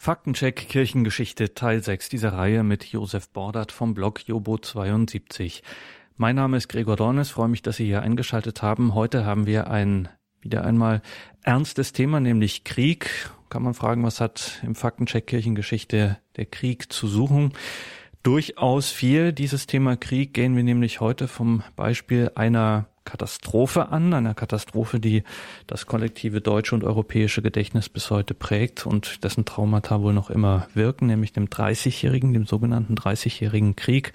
Faktencheck Kirchengeschichte Teil 6 dieser Reihe mit Josef Bordert vom Blog Jobo72. Mein Name ist Gregor Dornes, freue mich, dass Sie hier eingeschaltet haben. Heute haben wir ein wieder einmal ernstes Thema, nämlich Krieg. Kann man fragen, was hat im Faktencheck Kirchengeschichte der Krieg zu suchen? Durchaus viel. Dieses Thema Krieg gehen wir nämlich heute vom Beispiel einer Katastrophe an, einer Katastrophe, die das kollektive deutsche und europäische Gedächtnis bis heute prägt und dessen Traumata wohl noch immer wirken, nämlich dem 30-jährigen, dem sogenannten 30-jährigen Krieg.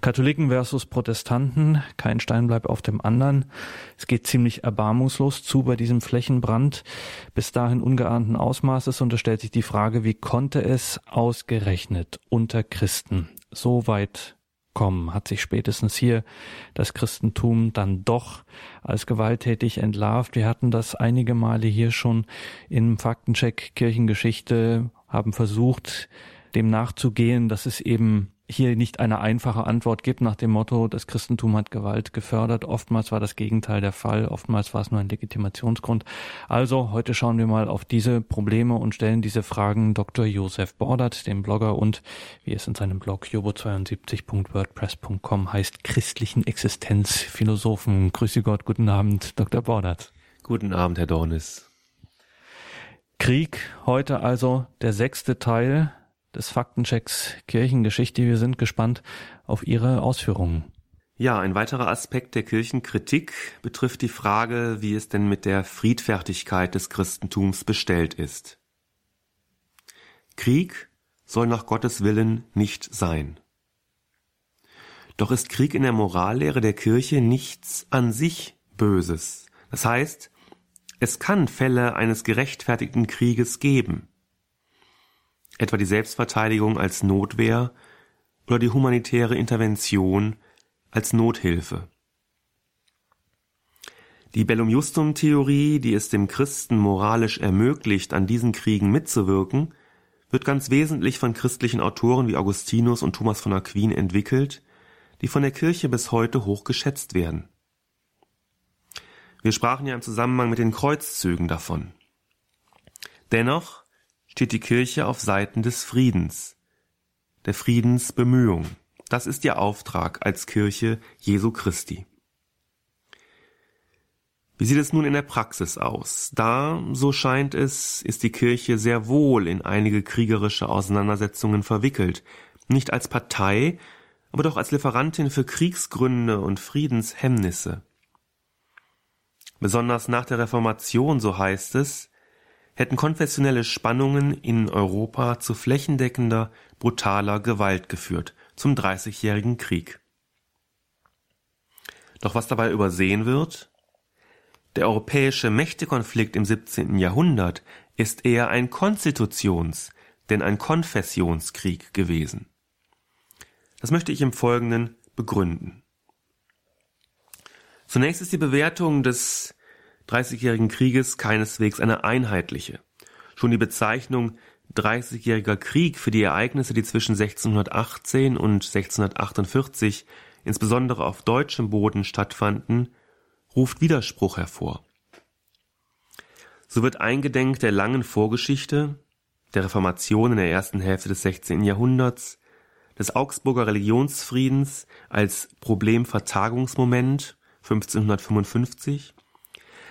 Katholiken versus Protestanten, kein Stein bleibt auf dem anderen. Es geht ziemlich erbarmungslos zu bei diesem Flächenbrand, bis dahin ungeahnten Ausmaßes und es stellt sich die Frage, wie konnte es ausgerechnet unter Christen so weit kommen, hat sich spätestens hier das Christentum dann doch als gewalttätig entlarvt. Wir hatten das einige Male hier schon im Faktencheck Kirchengeschichte, haben versucht, dem nachzugehen, dass es eben hier nicht eine einfache Antwort gibt nach dem Motto, das Christentum hat Gewalt gefördert. Oftmals war das Gegenteil der Fall. Oftmals war es nur ein Legitimationsgrund. Also heute schauen wir mal auf diese Probleme und stellen diese Fragen Dr. Josef Bordert, dem Blogger und wie es in seinem Blog jobo72.wordpress.com heißt, christlichen Existenzphilosophen. Grüße Gott, guten Abend, Dr. Bordert. Guten Abend, Herr Dornis. Krieg, heute also der sechste Teil des Faktenchecks Kirchengeschichte. Wir sind gespannt auf Ihre Ausführungen. Ja, ein weiterer Aspekt der Kirchenkritik betrifft die Frage, wie es denn mit der Friedfertigkeit des Christentums bestellt ist. Krieg soll nach Gottes Willen nicht sein. Doch ist Krieg in der Morallehre der Kirche nichts an sich Böses. Das heißt, es kann Fälle eines gerechtfertigten Krieges geben etwa die Selbstverteidigung als Notwehr oder die humanitäre Intervention als Nothilfe. Die Bellum Justum Theorie, die es dem Christen moralisch ermöglicht, an diesen Kriegen mitzuwirken, wird ganz wesentlich von christlichen Autoren wie Augustinus und Thomas von Aquin entwickelt, die von der Kirche bis heute hoch geschätzt werden. Wir sprachen ja im Zusammenhang mit den Kreuzzügen davon. Dennoch steht die Kirche auf Seiten des Friedens, der Friedensbemühung. Das ist ihr Auftrag als Kirche Jesu Christi. Wie sieht es nun in der Praxis aus? Da, so scheint es, ist die Kirche sehr wohl in einige kriegerische Auseinandersetzungen verwickelt, nicht als Partei, aber doch als Lieferantin für Kriegsgründe und Friedenshemmnisse. Besonders nach der Reformation, so heißt es, hätten konfessionelle Spannungen in Europa zu flächendeckender, brutaler Gewalt geführt, zum Dreißigjährigen Krieg. Doch was dabei übersehen wird? Der europäische Mächtekonflikt im 17. Jahrhundert ist eher ein Konstitutions, denn ein Konfessionskrieg gewesen. Das möchte ich im Folgenden begründen. Zunächst ist die Bewertung des Dreißigjährigen Krieges keineswegs eine einheitliche. Schon die Bezeichnung Dreißigjähriger Krieg für die Ereignisse, die zwischen 1618 und 1648 insbesondere auf deutschem Boden stattfanden, ruft Widerspruch hervor. So wird eingedenk der langen Vorgeschichte, der Reformation in der ersten Hälfte des 16. Jahrhunderts, des Augsburger Religionsfriedens als Problemvertagungsmoment 1555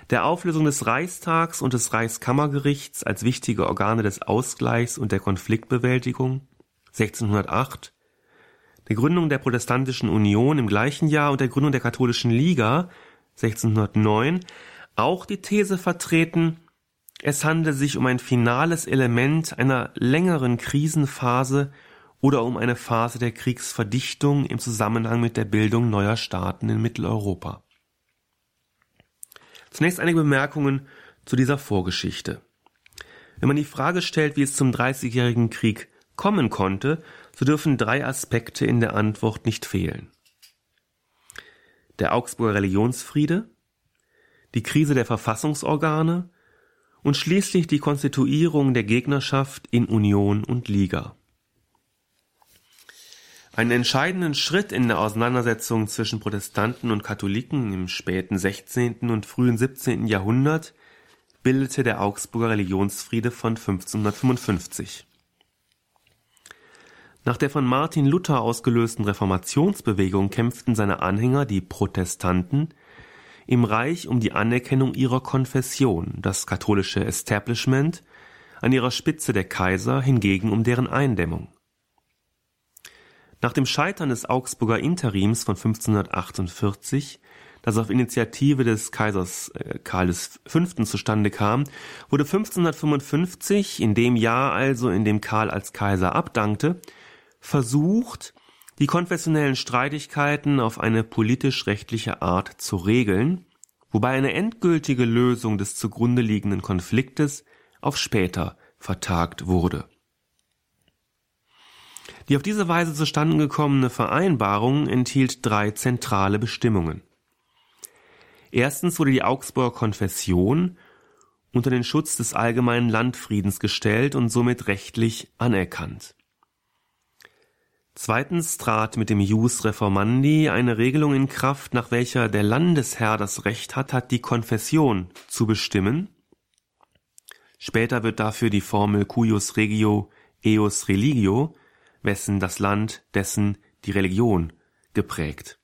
der Auflösung des Reichstags und des Reichskammergerichts als wichtige Organe des Ausgleichs und der Konfliktbewältigung. 1608, der Gründung der Protestantischen Union im gleichen Jahr und der Gründung der Katholischen Liga. 1609 auch die These vertreten, es handle sich um ein finales Element einer längeren Krisenphase oder um eine Phase der Kriegsverdichtung im Zusammenhang mit der Bildung neuer Staaten in Mitteleuropa. Zunächst einige Bemerkungen zu dieser Vorgeschichte. Wenn man die Frage stellt, wie es zum Dreißigjährigen Krieg kommen konnte, so dürfen drei Aspekte in der Antwort nicht fehlen. Der Augsburger Religionsfriede, die Krise der Verfassungsorgane und schließlich die Konstituierung der Gegnerschaft in Union und Liga. Einen entscheidenden Schritt in der Auseinandersetzung zwischen Protestanten und Katholiken im späten 16. und frühen 17. Jahrhundert bildete der Augsburger Religionsfriede von 1555. Nach der von Martin Luther ausgelösten Reformationsbewegung kämpften seine Anhänger, die Protestanten, im Reich um die Anerkennung ihrer Konfession, das katholische Establishment, an ihrer Spitze der Kaiser hingegen um deren Eindämmung. Nach dem Scheitern des Augsburger Interims von 1548, das auf Initiative des Kaisers äh, Karl V. zustande kam, wurde 1555, in dem Jahr also, in dem Karl als Kaiser abdankte, versucht, die konfessionellen Streitigkeiten auf eine politisch-rechtliche Art zu regeln, wobei eine endgültige Lösung des zugrunde liegenden Konfliktes auf später vertagt wurde. Die auf diese Weise zustande gekommene Vereinbarung enthielt drei zentrale Bestimmungen. Erstens wurde die Augsburger Konfession unter den Schutz des allgemeinen Landfriedens gestellt und somit rechtlich anerkannt. Zweitens trat mit dem Jus Reformandi eine Regelung in Kraft, nach welcher der Landesherr das Recht hat, hat die Konfession zu bestimmen. Später wird dafür die Formel cuius regio eus religio, wessen das Land, dessen die Religion geprägt.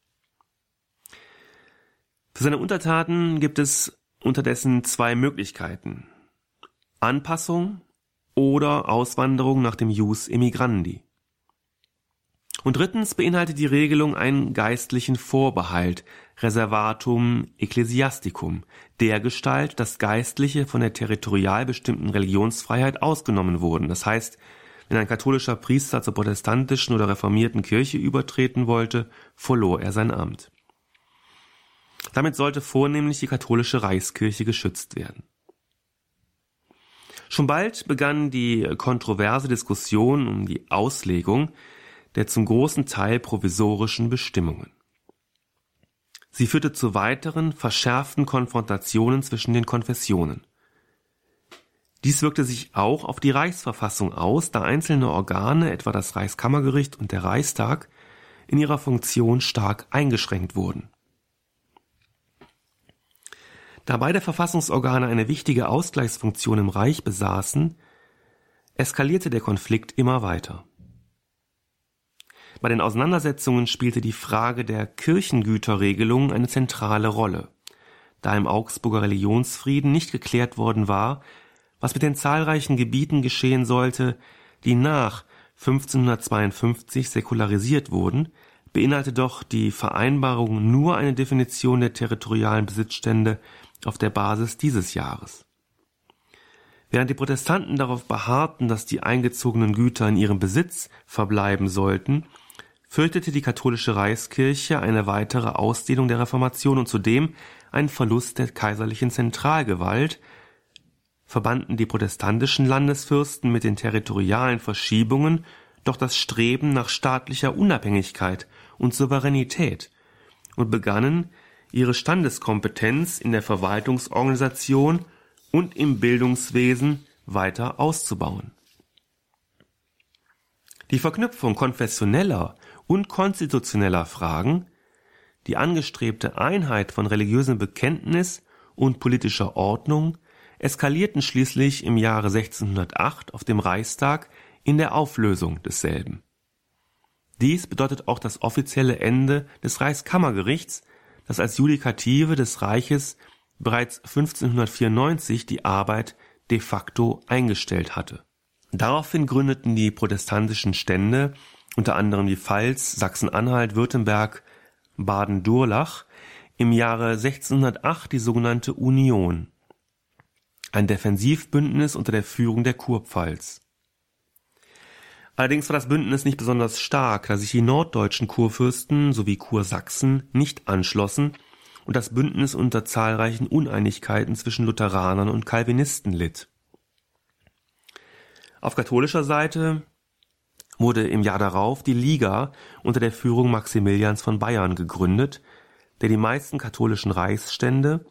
Für seine Untertanen gibt es unterdessen zwei Möglichkeiten. Anpassung oder Auswanderung nach dem Jus Emigrandi. Und drittens beinhaltet die Regelung einen geistlichen Vorbehalt, Reservatum Ecclesiasticum, der Gestalt, dass Geistliche von der territorial bestimmten Religionsfreiheit ausgenommen wurden. Das heißt, wenn ein katholischer Priester zur protestantischen oder reformierten Kirche übertreten wollte, verlor er sein Amt. Damit sollte vornehmlich die katholische Reichskirche geschützt werden. Schon bald begann die kontroverse Diskussion um die Auslegung der zum großen Teil provisorischen Bestimmungen. Sie führte zu weiteren verschärften Konfrontationen zwischen den Konfessionen. Dies wirkte sich auch auf die Reichsverfassung aus, da einzelne Organe, etwa das Reichskammergericht und der Reichstag, in ihrer Funktion stark eingeschränkt wurden. Da beide Verfassungsorgane eine wichtige Ausgleichsfunktion im Reich besaßen, eskalierte der Konflikt immer weiter. Bei den Auseinandersetzungen spielte die Frage der Kirchengüterregelung eine zentrale Rolle, da im Augsburger Religionsfrieden nicht geklärt worden war, was mit den zahlreichen Gebieten geschehen sollte, die nach 1552 säkularisiert wurden, beinhalte doch die Vereinbarung nur eine Definition der territorialen Besitzstände auf der Basis dieses Jahres. Während die Protestanten darauf beharrten, dass die eingezogenen Güter in ihrem Besitz verbleiben sollten, fürchtete die katholische Reichskirche eine weitere Ausdehnung der Reformation und zudem einen Verlust der kaiserlichen Zentralgewalt, verbanden die protestantischen Landesfürsten mit den territorialen Verschiebungen doch das Streben nach staatlicher Unabhängigkeit und Souveränität und begannen, ihre Standeskompetenz in der Verwaltungsorganisation und im Bildungswesen weiter auszubauen. Die Verknüpfung konfessioneller und konstitutioneller Fragen, die angestrebte Einheit von religiösem Bekenntnis und politischer Ordnung eskalierten schließlich im Jahre 1608 auf dem Reichstag in der Auflösung desselben. Dies bedeutet auch das offizielle Ende des Reichskammergerichts, das als Judikative des Reiches bereits 1594 die Arbeit de facto eingestellt hatte. Daraufhin gründeten die protestantischen Stände unter anderem die Pfalz, Sachsen-Anhalt, Württemberg, Baden-Durlach, im Jahre 1608 die sogenannte Union, ein Defensivbündnis unter der Führung der Kurpfalz. Allerdings war das Bündnis nicht besonders stark, da sich die norddeutschen Kurfürsten sowie Kursachsen nicht anschlossen und das Bündnis unter zahlreichen Uneinigkeiten zwischen Lutheranern und Calvinisten litt. Auf katholischer Seite wurde im Jahr darauf die Liga unter der Führung Maximilians von Bayern gegründet, der die meisten katholischen Reichsstände,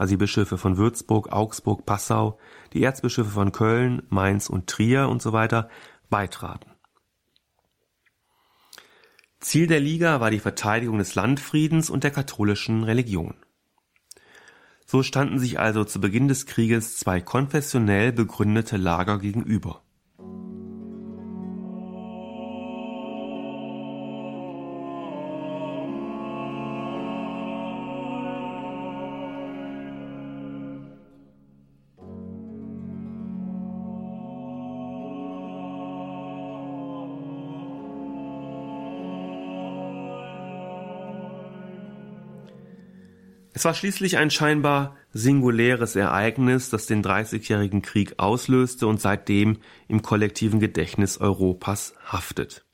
also die Bischöfe von Würzburg, Augsburg, Passau, die Erzbischöfe von Köln, Mainz und Trier und so weiter, beitraten. Ziel der Liga war die Verteidigung des Landfriedens und der katholischen Religion. So standen sich also zu Beginn des Krieges zwei konfessionell begründete Lager gegenüber. Es war schließlich ein scheinbar singuläres Ereignis, das den Dreißigjährigen Krieg auslöste und seitdem im kollektiven Gedächtnis Europas haftet.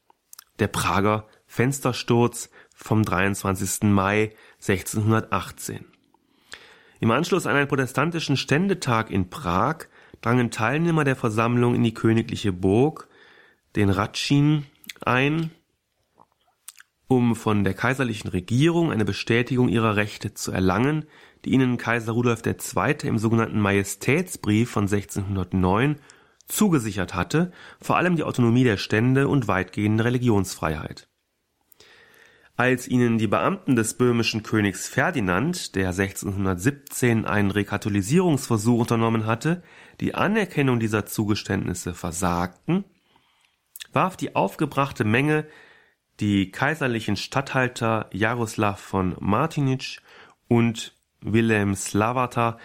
Der Prager Fenstersturz vom 23. Mai 1618. Im Anschluss an einen protestantischen Ständetag in Prag drangen Teilnehmer der Versammlung in die königliche Burg, den Ratschin, ein, um von der kaiserlichen Regierung eine Bestätigung ihrer Rechte zu erlangen, die ihnen Kaiser Rudolf II. im sogenannten Majestätsbrief von 1609 zugesichert hatte, vor allem die Autonomie der Stände und weitgehende Religionsfreiheit. Als ihnen die Beamten des böhmischen Königs Ferdinand, der 1617 einen Rekatholisierungsversuch unternommen hatte, die Anerkennung dieser Zugeständnisse versagten, warf die aufgebrachte Menge die kaiserlichen Statthalter Jaroslav von Martinitsch und Wilhelm Slavata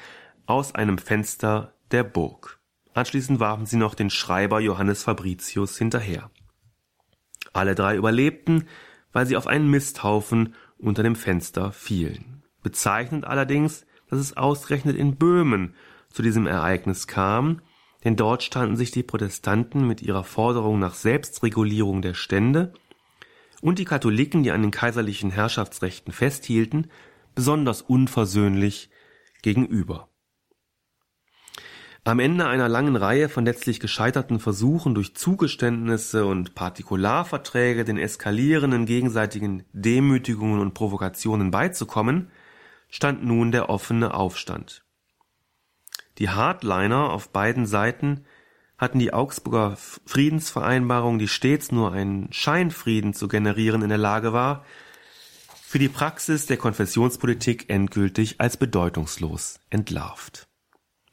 aus einem Fenster der Burg. Anschließend warfen sie noch den Schreiber Johannes Fabricius hinterher. Alle drei überlebten, weil sie auf einen Misthaufen unter dem Fenster fielen. Bezeichnend allerdings, dass es ausgerechnet in Böhmen zu diesem Ereignis kam, denn dort standen sich die Protestanten mit ihrer Forderung nach Selbstregulierung der Stände und die Katholiken, die an den kaiserlichen Herrschaftsrechten festhielten, besonders unversöhnlich gegenüber. Am Ende einer langen Reihe von letztlich gescheiterten Versuchen durch Zugeständnisse und Partikularverträge den eskalierenden gegenseitigen Demütigungen und Provokationen beizukommen, stand nun der offene Aufstand. Die Hardliner auf beiden Seiten hatten die Augsburger Friedensvereinbarung, die stets nur einen Scheinfrieden zu generieren in der Lage war, für die Praxis der Konfessionspolitik endgültig als bedeutungslos entlarvt.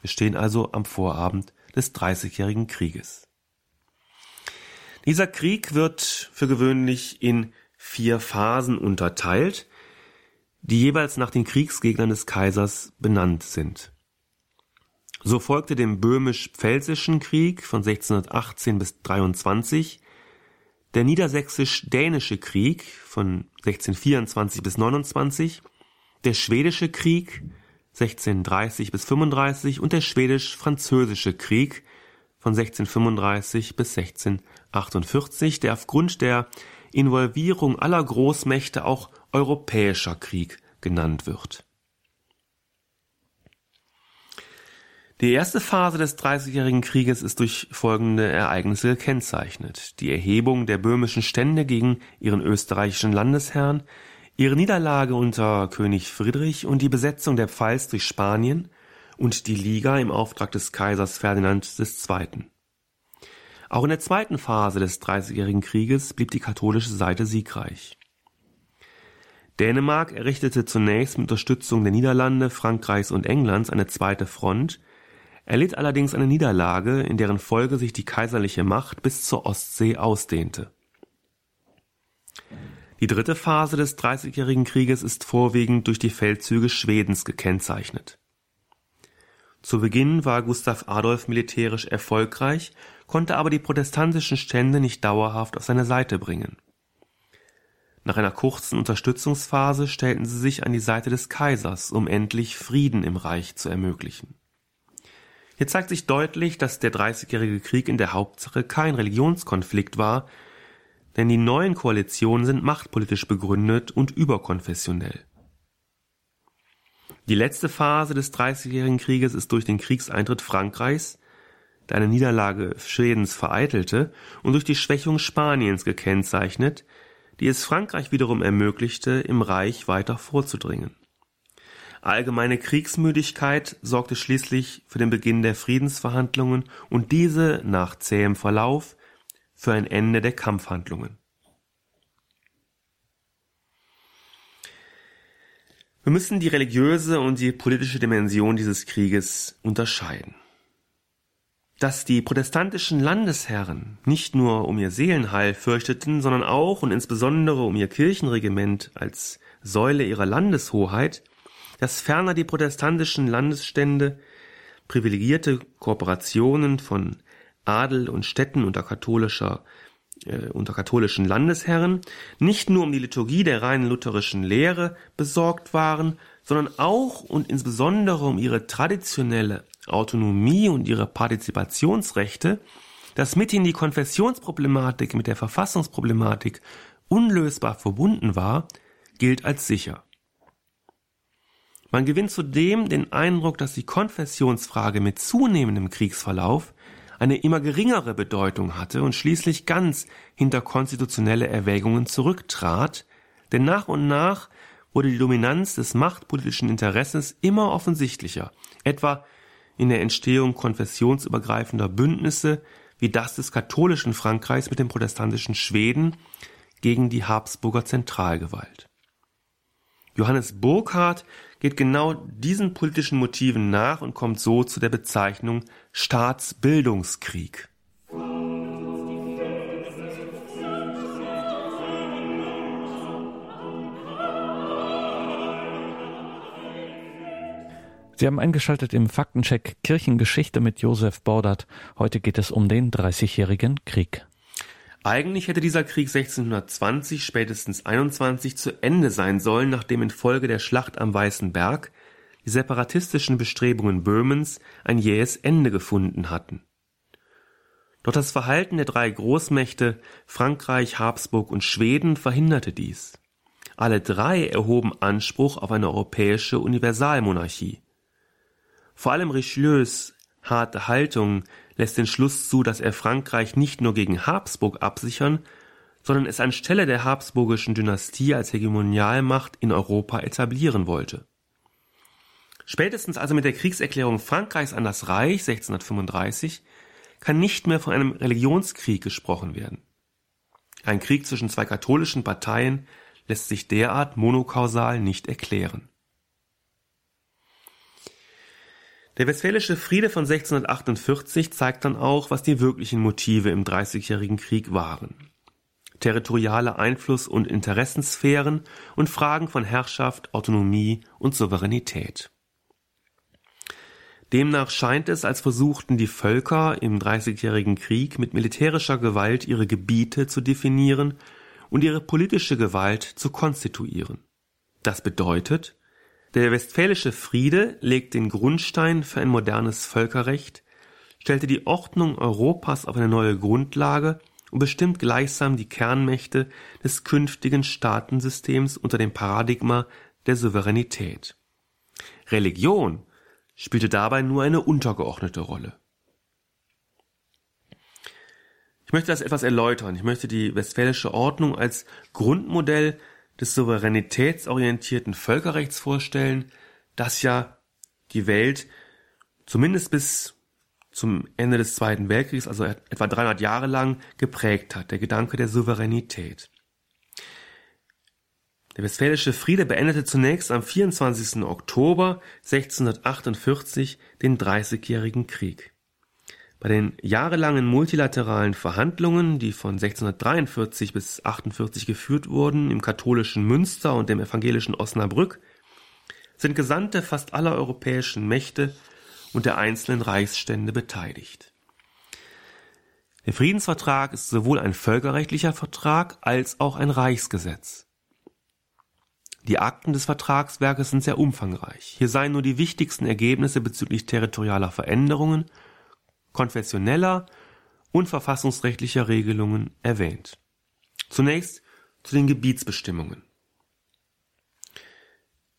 Wir stehen also am Vorabend des Dreißigjährigen Krieges. Dieser Krieg wird für gewöhnlich in vier Phasen unterteilt, die jeweils nach den Kriegsgegnern des Kaisers benannt sind. So folgte dem böhmisch-pfälzischen Krieg von 1618 bis 23 der niedersächsisch-dänische Krieg von 1624 bis 29, der schwedische Krieg 1630 bis 35 und der schwedisch-französische Krieg von 1635 bis 1648, der aufgrund der Involvierung aller Großmächte auch Europäischer Krieg genannt wird. Die erste Phase des Dreißigjährigen Krieges ist durch folgende Ereignisse gekennzeichnet. Die Erhebung der böhmischen Stände gegen ihren österreichischen Landesherrn, ihre Niederlage unter König Friedrich und die Besetzung der Pfalz durch Spanien und die Liga im Auftrag des Kaisers Ferdinand II. Auch in der zweiten Phase des Dreißigjährigen Krieges blieb die katholische Seite siegreich. Dänemark errichtete zunächst mit Unterstützung der Niederlande, Frankreichs und Englands eine zweite Front, erlitt allerdings eine Niederlage, in deren Folge sich die kaiserliche Macht bis zur Ostsee ausdehnte. Die dritte Phase des Dreißigjährigen Krieges ist vorwiegend durch die Feldzüge Schwedens gekennzeichnet. Zu Beginn war Gustav Adolf militärisch erfolgreich, konnte aber die protestantischen Stände nicht dauerhaft auf seine Seite bringen. Nach einer kurzen Unterstützungsphase stellten sie sich an die Seite des Kaisers, um endlich Frieden im Reich zu ermöglichen. Hier zeigt sich deutlich, dass der Dreißigjährige Krieg in der Hauptsache kein Religionskonflikt war, denn die neuen Koalitionen sind machtpolitisch begründet und überkonfessionell. Die letzte Phase des Dreißigjährigen Krieges ist durch den Kriegseintritt Frankreichs, der eine Niederlage Schwedens vereitelte, und durch die Schwächung Spaniens gekennzeichnet, die es Frankreich wiederum ermöglichte, im Reich weiter vorzudringen. Allgemeine Kriegsmüdigkeit sorgte schließlich für den Beginn der Friedensverhandlungen und diese nach zähem Verlauf für ein Ende der Kampfhandlungen. Wir müssen die religiöse und die politische Dimension dieses Krieges unterscheiden. Dass die protestantischen Landesherren nicht nur um ihr Seelenheil fürchteten, sondern auch und insbesondere um ihr Kirchenregiment als Säule ihrer Landeshoheit, dass ferner die protestantischen Landesstände privilegierte Kooperationen von Adel und Städten unter katholischer äh, unter katholischen Landesherren nicht nur um die Liturgie der reinen lutherischen Lehre besorgt waren, sondern auch und insbesondere um ihre traditionelle Autonomie und ihre Partizipationsrechte, dass mithin die Konfessionsproblematik mit der Verfassungsproblematik unlösbar verbunden war, gilt als sicher. Man gewinnt zudem den Eindruck, dass die Konfessionsfrage mit zunehmendem Kriegsverlauf eine immer geringere Bedeutung hatte und schließlich ganz hinter konstitutionelle Erwägungen zurücktrat, denn nach und nach wurde die Dominanz des machtpolitischen Interesses immer offensichtlicher, etwa in der Entstehung konfessionsübergreifender Bündnisse wie das des katholischen Frankreichs mit dem protestantischen Schweden gegen die Habsburger Zentralgewalt. Johannes Burckhardt geht genau diesen politischen Motiven nach und kommt so zu der Bezeichnung Staatsbildungskrieg. Sie haben eingeschaltet im Faktencheck Kirchengeschichte mit Josef Bordert. Heute geht es um den Dreißigjährigen Krieg. Eigentlich hätte dieser Krieg 1620, spätestens 21 zu Ende sein sollen, nachdem infolge der Schlacht am Weißen Berg die separatistischen Bestrebungen Böhmens ein jähes Ende gefunden hatten. Doch das Verhalten der drei Großmächte Frankreich, Habsburg und Schweden verhinderte dies. Alle drei erhoben Anspruch auf eine europäische Universalmonarchie. Vor allem Richelieus harte Haltung lässt den Schluss zu, dass er Frankreich nicht nur gegen Habsburg absichern, sondern es anstelle der habsburgischen Dynastie als Hegemonialmacht in Europa etablieren wollte. Spätestens also mit der Kriegserklärung Frankreichs an das Reich 1635 kann nicht mehr von einem Religionskrieg gesprochen werden. Ein Krieg zwischen zwei katholischen Parteien lässt sich derart monokausal nicht erklären. Der Westfälische Friede von 1648 zeigt dann auch, was die wirklichen Motive im Dreißigjährigen Krieg waren. Territoriale Einfluss- und Interessensphären und Fragen von Herrschaft, Autonomie und Souveränität. Demnach scheint es, als versuchten die Völker im Dreißigjährigen Krieg mit militärischer Gewalt ihre Gebiete zu definieren und ihre politische Gewalt zu konstituieren. Das bedeutet, der Westfälische Friede legt den Grundstein für ein modernes Völkerrecht, stellte die Ordnung Europas auf eine neue Grundlage und bestimmt gleichsam die Kernmächte des künftigen Staatensystems unter dem Paradigma der Souveränität. Religion spielte dabei nur eine untergeordnete Rolle. Ich möchte das etwas erläutern. Ich möchte die westfälische Ordnung als Grundmodell des souveränitätsorientierten Völkerrechts vorstellen, das ja die Welt zumindest bis zum Ende des Zweiten Weltkriegs, also etwa 300 Jahre lang, geprägt hat, der Gedanke der Souveränität. Der Westfälische Friede beendete zunächst am 24. Oktober 1648 den Dreißigjährigen Krieg. Bei den jahrelangen multilateralen Verhandlungen, die von 1643 bis 48 geführt wurden im katholischen Münster und dem evangelischen Osnabrück, sind Gesandte fast aller europäischen Mächte und der einzelnen Reichsstände beteiligt. Der Friedensvertrag ist sowohl ein völkerrechtlicher Vertrag als auch ein Reichsgesetz. Die Akten des Vertragswerkes sind sehr umfangreich. Hier seien nur die wichtigsten Ergebnisse bezüglich territorialer Veränderungen konfessioneller und verfassungsrechtlicher Regelungen erwähnt. Zunächst zu den Gebietsbestimmungen.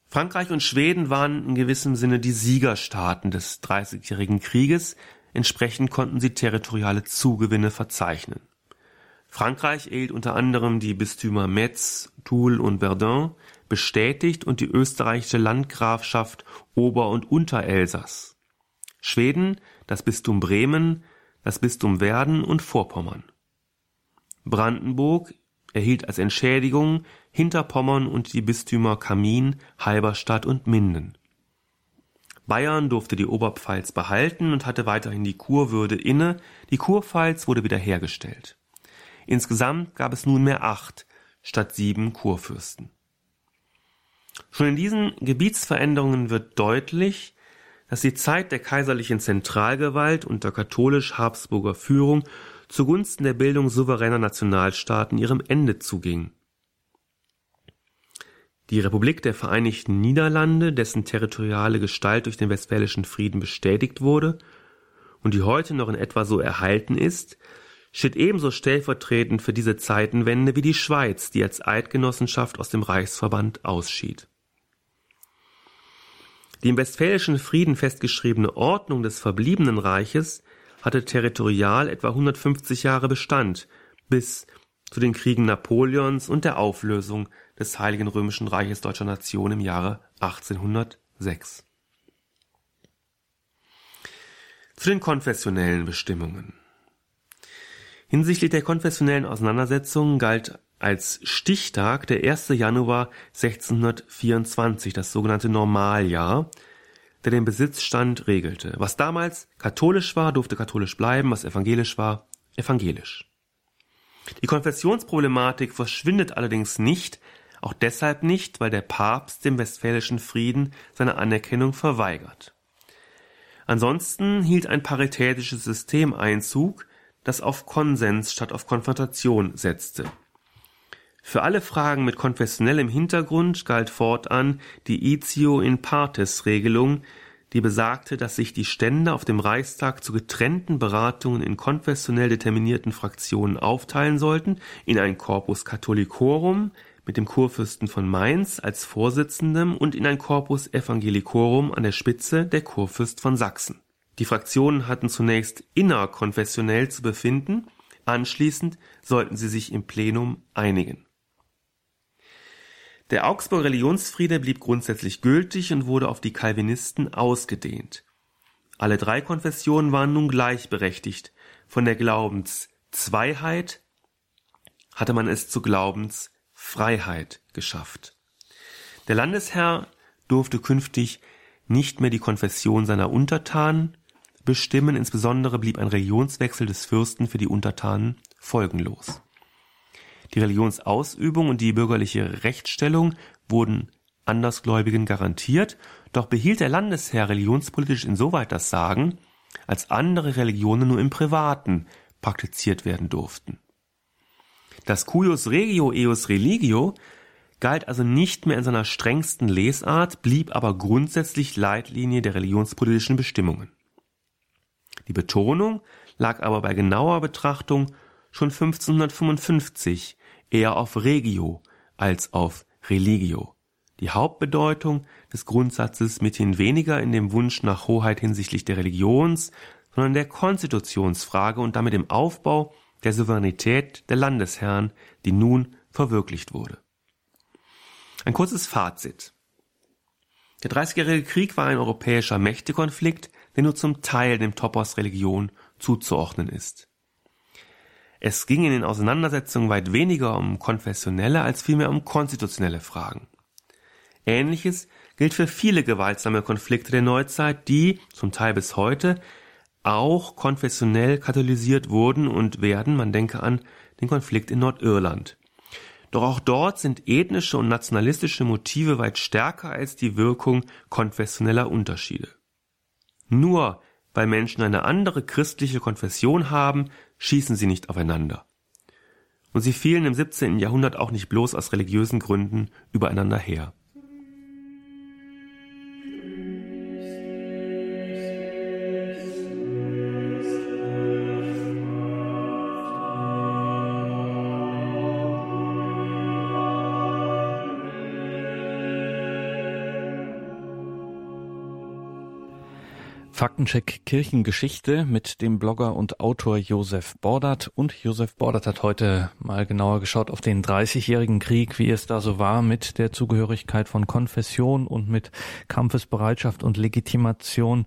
Frankreich und Schweden waren in gewissem Sinne die Siegerstaaten des Dreißigjährigen Krieges, entsprechend konnten sie territoriale Zugewinne verzeichnen. Frankreich erhielt unter anderem die Bistümer Metz, Toul und Verdun bestätigt und die österreichische Landgrafschaft Ober- und Unterelsass. Schweden das Bistum Bremen, das Bistum Werden und Vorpommern. Brandenburg erhielt als Entschädigung Hinterpommern und die Bistümer Kamin, Halberstadt und Minden. Bayern durfte die Oberpfalz behalten und hatte weiterhin die Kurwürde inne, die Kurpfalz wurde wiederhergestellt. Insgesamt gab es nunmehr acht statt sieben Kurfürsten. Schon in diesen Gebietsveränderungen wird deutlich, dass die Zeit der kaiserlichen Zentralgewalt unter katholisch-Habsburger Führung zugunsten der Bildung souveräner Nationalstaaten ihrem Ende zuging. Die Republik der Vereinigten Niederlande, dessen territoriale Gestalt durch den Westfälischen Frieden bestätigt wurde und die heute noch in etwa so erhalten ist, steht ebenso stellvertretend für diese Zeitenwende wie die Schweiz, die als Eidgenossenschaft aus dem Reichsverband ausschied. Die im Westfälischen Frieden festgeschriebene Ordnung des verbliebenen Reiches hatte territorial etwa 150 Jahre Bestand, bis zu den Kriegen Napoleons und der Auflösung des Heiligen Römischen Reiches Deutscher Nation im Jahre 1806. Zu den konfessionellen Bestimmungen. Hinsichtlich der konfessionellen Auseinandersetzungen galt als Stichtag der 1. Januar 1624, das sogenannte Normaljahr, der den Besitzstand regelte. Was damals katholisch war, durfte katholisch bleiben, was evangelisch war, evangelisch. Die Konfessionsproblematik verschwindet allerdings nicht, auch deshalb nicht, weil der Papst dem Westfälischen Frieden seine Anerkennung verweigert. Ansonsten hielt ein paritätisches System Einzug, das auf Konsens statt auf Konfrontation setzte. Für alle Fragen mit konfessionellem Hintergrund galt fortan die Itio in partes Regelung, die besagte, dass sich die Stände auf dem Reichstag zu getrennten Beratungen in konfessionell determinierten Fraktionen aufteilen sollten, in ein Corpus Catholicorum mit dem Kurfürsten von Mainz als Vorsitzendem und in ein Corpus Evangelicorum an der Spitze der Kurfürst von Sachsen. Die Fraktionen hatten zunächst innerkonfessionell zu befinden, anschließend sollten sie sich im Plenum einigen. Der Augsburger Religionsfriede blieb grundsätzlich gültig und wurde auf die Calvinisten ausgedehnt. Alle drei Konfessionen waren nun gleichberechtigt. Von der Glaubenszweiheit hatte man es zu Glaubensfreiheit geschafft. Der Landesherr durfte künftig nicht mehr die Konfession seiner Untertanen bestimmen, insbesondere blieb ein Religionswechsel des Fürsten für die Untertanen folgenlos. Die Religionsausübung und die bürgerliche Rechtsstellung wurden Andersgläubigen garantiert, doch behielt der Landesherr religionspolitisch insoweit das Sagen, als andere Religionen nur im Privaten praktiziert werden durften. Das cuius regio eus religio galt also nicht mehr in seiner strengsten Lesart, blieb aber grundsätzlich Leitlinie der religionspolitischen Bestimmungen. Die Betonung lag aber bei genauer Betrachtung schon 1555 eher auf Regio als auf Religio. Die Hauptbedeutung des Grundsatzes mithin weniger in dem Wunsch nach Hoheit hinsichtlich der Religions, sondern der Konstitutionsfrage und damit im Aufbau der Souveränität der Landesherren, die nun verwirklicht wurde. Ein kurzes Fazit. Der Dreißigjährige Krieg war ein europäischer Mächtekonflikt, der nur zum Teil dem Topos Religion zuzuordnen ist. Es ging in den Auseinandersetzungen weit weniger um konfessionelle als vielmehr um konstitutionelle Fragen. Ähnliches gilt für viele gewaltsame Konflikte der Neuzeit, die, zum Teil bis heute, auch konfessionell katalysiert wurden und werden, man denke an den Konflikt in Nordirland. Doch auch dort sind ethnische und nationalistische Motive weit stärker als die Wirkung konfessioneller Unterschiede. Nur weil Menschen eine andere christliche Konfession haben, schießen sie nicht aufeinander. Und sie fielen im 17. Jahrhundert auch nicht bloß aus religiösen Gründen übereinander her. Faktencheck Kirchengeschichte mit dem Blogger und Autor Josef Bordert. Und Josef Bordert hat heute mal genauer geschaut auf den 30-jährigen Krieg, wie es da so war mit der Zugehörigkeit von Konfession und mit Kampfesbereitschaft und Legitimation.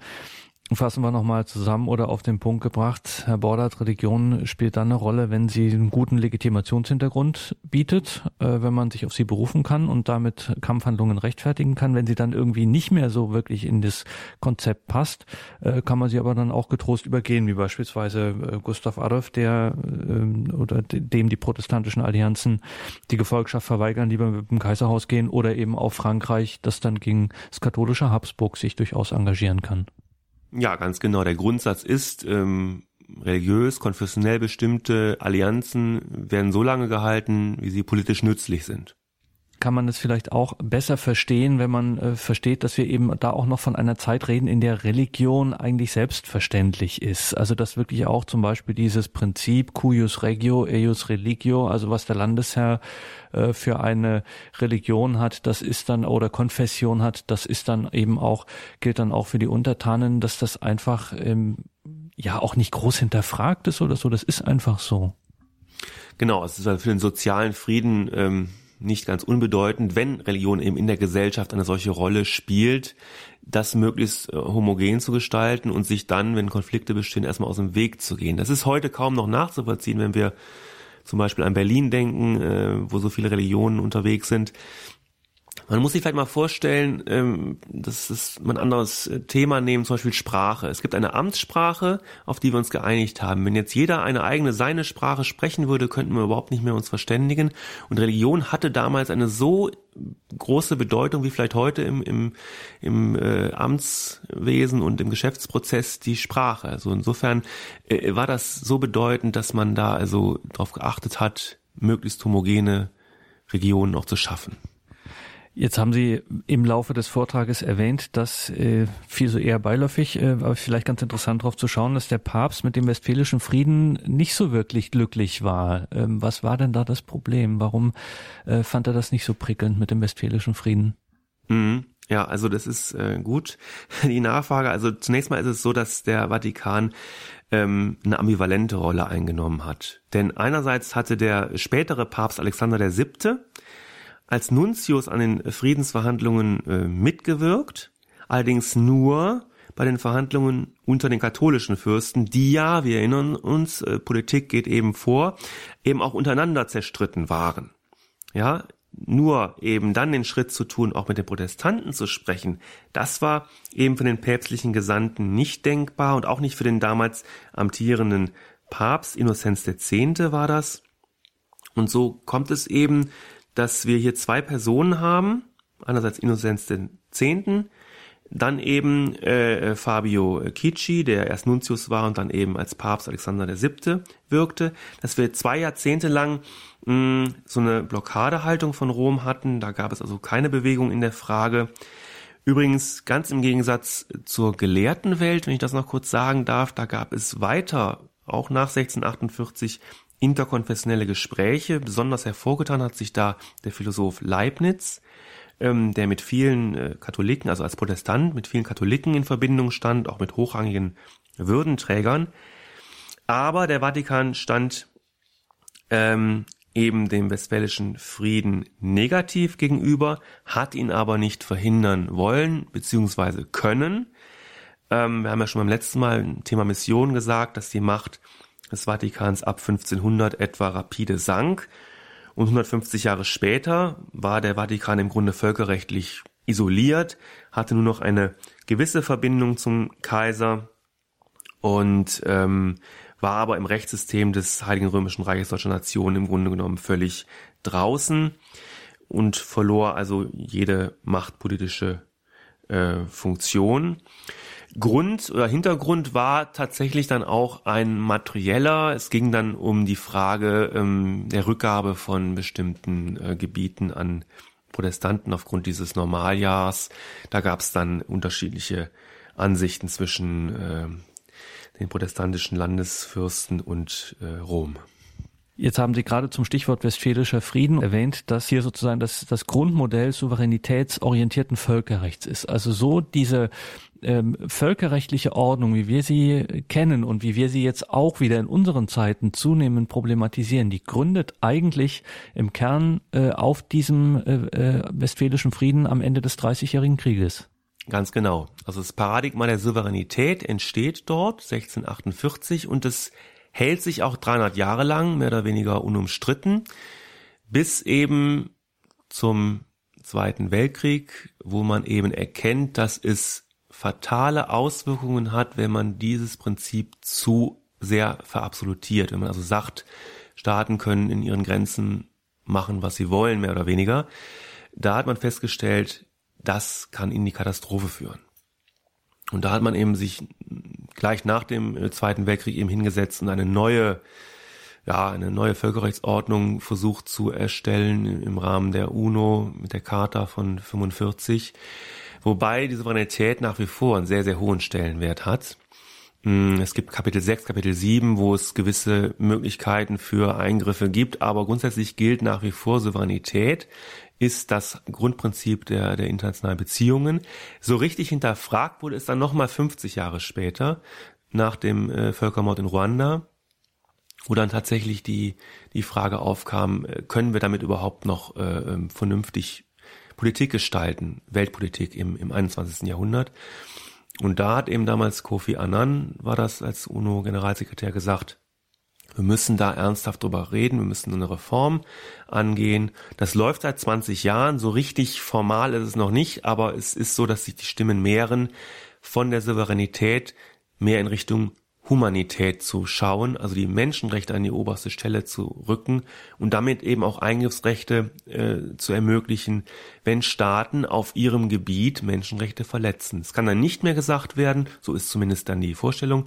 Fassen wir nochmal zusammen oder auf den Punkt gebracht. Herr Bordert, Religion spielt dann eine Rolle, wenn sie einen guten Legitimationshintergrund bietet, äh, wenn man sich auf sie berufen kann und damit Kampfhandlungen rechtfertigen kann. Wenn sie dann irgendwie nicht mehr so wirklich in das Konzept passt, äh, kann man sie aber dann auch getrost übergehen, wie beispielsweise äh, Gustav Adolf, der äh, oder dem die protestantischen Allianzen die Gefolgschaft verweigern, lieber mit dem Kaiserhaus gehen oder eben auch Frankreich, das dann gegen das katholische Habsburg sich durchaus engagieren kann. Ja, ganz genau. Der Grundsatz ist, ähm, religiös, konfessionell bestimmte Allianzen werden so lange gehalten, wie sie politisch nützlich sind. Kann man es vielleicht auch besser verstehen, wenn man äh, versteht, dass wir eben da auch noch von einer Zeit reden, in der Religion eigentlich selbstverständlich ist. Also dass wirklich auch zum Beispiel dieses Prinzip cuius regio, eius religio, also was der Landesherr äh, für eine Religion hat, das ist dann oder Konfession hat, das ist dann eben auch gilt dann auch für die Untertanen, dass das einfach ähm, ja auch nicht groß hinterfragt ist oder so. Das ist einfach so. Genau, es ist halt für den sozialen Frieden ähm, nicht ganz unbedeutend, wenn Religion eben in der Gesellschaft eine solche Rolle spielt, das möglichst äh, homogen zu gestalten und sich dann, wenn Konflikte bestehen, erstmal aus dem Weg zu gehen. Das ist heute kaum noch nachzuvollziehen, wenn wir zum Beispiel an Berlin denken, äh, wo so viele Religionen unterwegs sind. Man muss sich vielleicht mal vorstellen, ähm, das ist ein anderes äh, Thema nehmen, zum Beispiel Sprache. Es gibt eine Amtssprache, auf die wir uns geeinigt haben. Wenn jetzt jeder eine eigene seine Sprache sprechen würde, könnten wir überhaupt nicht mehr uns verständigen. Und Religion hatte damals eine so große Bedeutung wie vielleicht heute im, im, im äh, Amtswesen und im Geschäftsprozess die Sprache. Also insofern äh, war das so bedeutend, dass man da also darauf geachtet hat, möglichst homogene Regionen auch zu schaffen. Jetzt haben Sie im Laufe des Vortrages erwähnt, dass äh, viel so eher beiläufig, äh, aber vielleicht ganz interessant darauf zu schauen, dass der Papst mit dem Westfälischen Frieden nicht so wirklich glücklich war. Ähm, was war denn da das Problem? Warum äh, fand er das nicht so prickelnd mit dem Westfälischen Frieden? Mhm. Ja, also das ist äh, gut. Die Nachfrage, also zunächst mal ist es so, dass der Vatikan ähm, eine ambivalente Rolle eingenommen hat. Denn einerseits hatte der spätere Papst Alexander VII als Nuntius an den Friedensverhandlungen äh, mitgewirkt, allerdings nur bei den Verhandlungen unter den katholischen Fürsten, die ja, wir erinnern uns, äh, Politik geht eben vor, eben auch untereinander zerstritten waren. Ja, nur eben dann den Schritt zu tun, auch mit den Protestanten zu sprechen, das war eben für den päpstlichen Gesandten nicht denkbar und auch nicht für den damals amtierenden Papst, Innozenz X. war das. Und so kommt es eben dass wir hier zwei Personen haben, einerseits Innozenz den Zehnten, dann eben äh, Fabio Kicci, der erst Nuntius war und dann eben als Papst Alexander VII. wirkte, dass wir zwei Jahrzehnte lang mh, so eine Blockadehaltung von Rom hatten. Da gab es also keine Bewegung in der Frage. Übrigens ganz im Gegensatz zur gelehrten Welt, wenn ich das noch kurz sagen darf, da gab es weiter, auch nach 1648, interkonfessionelle Gespräche. Besonders hervorgetan hat sich da der Philosoph Leibniz, ähm, der mit vielen äh, Katholiken, also als Protestant, mit vielen Katholiken in Verbindung stand, auch mit hochrangigen Würdenträgern. Aber der Vatikan stand ähm, eben dem westfälischen Frieden negativ gegenüber, hat ihn aber nicht verhindern wollen bzw. können. Ähm, wir haben ja schon beim letzten Mal im Thema Mission gesagt, dass die Macht des Vatikans ab 1500 etwa rapide sank. Und 150 Jahre später war der Vatikan im Grunde völkerrechtlich isoliert, hatte nur noch eine gewisse Verbindung zum Kaiser und ähm, war aber im Rechtssystem des Heiligen Römischen Reiches Deutscher Nation im Grunde genommen völlig draußen und verlor also jede machtpolitische äh, Funktion. Grund oder Hintergrund war tatsächlich dann auch ein materieller. Es ging dann um die Frage ähm, der Rückgabe von bestimmten äh, Gebieten an Protestanten aufgrund dieses Normaljahrs. Da gab es dann unterschiedliche Ansichten zwischen äh, den protestantischen Landesfürsten und äh, Rom. Jetzt haben Sie gerade zum Stichwort Westfälischer Frieden erwähnt, dass hier sozusagen das, das Grundmodell souveränitätsorientierten Völkerrechts ist. Also so diese ähm, völkerrechtliche Ordnung, wie wir sie kennen und wie wir sie jetzt auch wieder in unseren Zeiten zunehmend problematisieren, die gründet eigentlich im Kern äh, auf diesem äh, äh, westfälischen Frieden am Ende des Dreißigjährigen Krieges. Ganz genau. Also das Paradigma der Souveränität entsteht dort 1648 und es hält sich auch 300 Jahre lang, mehr oder weniger unumstritten, bis eben zum Zweiten Weltkrieg, wo man eben erkennt, dass es fatale Auswirkungen hat, wenn man dieses Prinzip zu sehr verabsolutiert. Wenn man also sagt, Staaten können in ihren Grenzen machen, was sie wollen, mehr oder weniger. Da hat man festgestellt, das kann in die Katastrophe führen. Und da hat man eben sich gleich nach dem Zweiten Weltkrieg eben hingesetzt und eine neue ja, eine neue Völkerrechtsordnung versucht zu erstellen im Rahmen der UNO mit der Charta von 45, wobei die Souveränität nach wie vor einen sehr, sehr hohen Stellenwert hat. Mm, es gibt Kapitel 6, Kapitel 7, wo es gewisse Möglichkeiten für Eingriffe gibt, aber grundsätzlich gilt nach wie vor Souveränität ist das Grundprinzip der, der internationalen Beziehungen. So richtig hinterfragt wurde es dann nochmal 50 Jahre später, nach dem äh, Völkermord in Ruanda, wo dann tatsächlich die, die Frage aufkam, äh, können wir damit überhaupt noch äh, ähm, vernünftig Politik gestalten, Weltpolitik im, im 21. Jahrhundert. Und da hat eben damals Kofi Annan, war das als UNO-Generalsekretär gesagt, wir müssen da ernsthaft drüber reden, wir müssen eine Reform angehen. Das läuft seit 20 Jahren, so richtig formal ist es noch nicht, aber es ist so, dass sich die Stimmen mehren, von der Souveränität mehr in Richtung Humanität zu schauen, also die Menschenrechte an die oberste Stelle zu rücken und damit eben auch Eingriffsrechte äh, zu ermöglichen, wenn Staaten auf ihrem Gebiet Menschenrechte verletzen. Es kann dann nicht mehr gesagt werden, so ist zumindest dann die Vorstellung,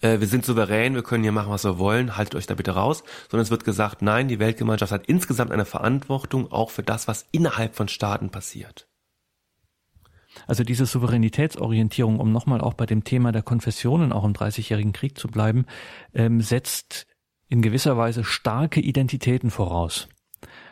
äh, wir sind souverän, wir können hier machen, was wir wollen, haltet euch da bitte raus, sondern es wird gesagt, nein, die Weltgemeinschaft hat insgesamt eine Verantwortung auch für das, was innerhalb von Staaten passiert. Also diese Souveränitätsorientierung, um nochmal auch bei dem Thema der Konfessionen auch im Dreißigjährigen Krieg zu bleiben, ähm, setzt in gewisser Weise starke Identitäten voraus.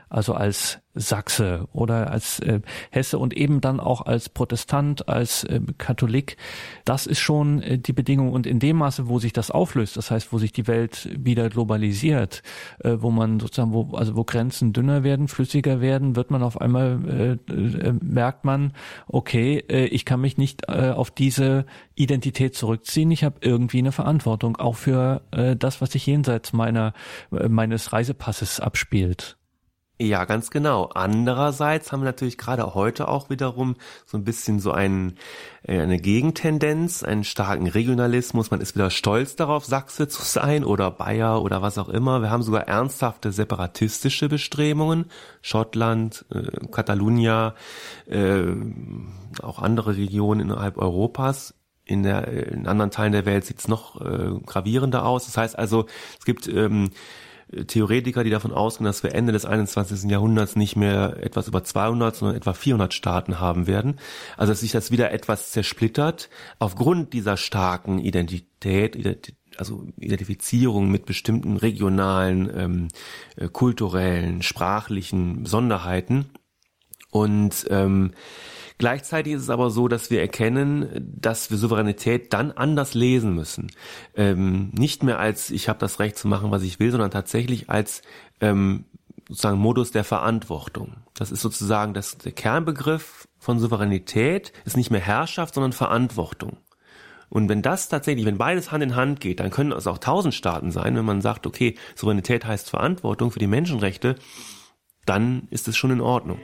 Also als Sachse oder als äh, Hesse und eben dann auch als Protestant, als äh, Katholik. Das ist schon äh, die Bedingung. Und in dem Maße, wo sich das auflöst, das heißt, wo sich die Welt wieder globalisiert, äh, wo man sozusagen, wo, also wo Grenzen dünner werden, flüssiger werden, wird man auf einmal, äh, äh, merkt man, okay, äh, ich kann mich nicht äh, auf diese Identität zurückziehen. Ich habe irgendwie eine Verantwortung, auch für äh, das, was sich jenseits meiner, äh, meines Reisepasses abspielt. Ja, ganz genau. Andererseits haben wir natürlich gerade heute auch wiederum so ein bisschen so ein, äh, eine Gegentendenz, einen starken Regionalismus. Man ist wieder stolz darauf, Sachse zu sein oder Bayer oder was auch immer. Wir haben sogar ernsthafte separatistische Bestrebungen. Schottland, äh, Catalunya, äh, auch andere Regionen innerhalb Europas in, der, in anderen Teilen der Welt sieht es noch äh, gravierender aus. Das heißt also, es gibt ähm, Theoretiker, die davon ausgehen, dass wir Ende des 21. Jahrhunderts nicht mehr etwas über 200, sondern etwa 400 Staaten haben werden. Also dass sich das wieder etwas zersplittert aufgrund dieser starken Identität, also Identifizierung mit bestimmten regionalen, ähm, äh, kulturellen, sprachlichen Besonderheiten. Und ähm, Gleichzeitig ist es aber so, dass wir erkennen, dass wir Souveränität dann anders lesen müssen. Ähm, nicht mehr als ich habe das Recht zu machen, was ich will, sondern tatsächlich als ähm, sozusagen Modus der Verantwortung. Das ist sozusagen das, der Kernbegriff von Souveränität ist nicht mehr Herrschaft, sondern Verantwortung. Und wenn das tatsächlich, wenn beides Hand in Hand geht, dann können es auch tausend Staaten sein, wenn man sagt, okay, Souveränität heißt Verantwortung für die Menschenrechte, dann ist es schon in Ordnung.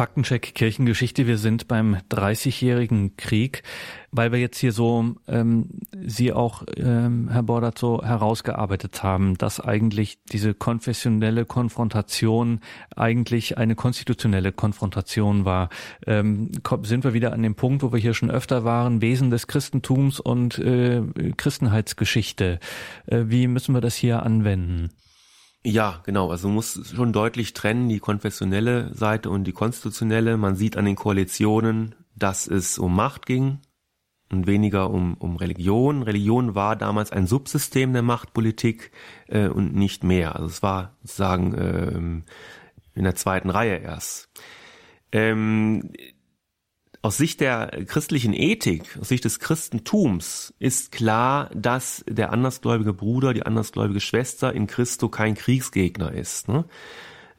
Faktencheck Kirchengeschichte. Wir sind beim 30-jährigen Krieg, weil wir jetzt hier so ähm, Sie auch, ähm, Herr Bordert, so herausgearbeitet haben, dass eigentlich diese konfessionelle Konfrontation eigentlich eine konstitutionelle Konfrontation war. Ähm, sind wir wieder an dem Punkt, wo wir hier schon öfter waren, Wesen des Christentums und äh, Christenheitsgeschichte. Äh, wie müssen wir das hier anwenden? Ja, genau. Also man muss schon deutlich trennen, die konfessionelle Seite und die konstitutionelle. Man sieht an den Koalitionen, dass es um Macht ging und weniger um, um Religion. Religion war damals ein Subsystem der Machtpolitik äh, und nicht mehr. Also es war sozusagen ähm, in der zweiten Reihe erst. Ähm, aus Sicht der christlichen Ethik, aus Sicht des Christentums ist klar, dass der andersgläubige Bruder, die andersgläubige Schwester in Christo kein Kriegsgegner ist. Ne?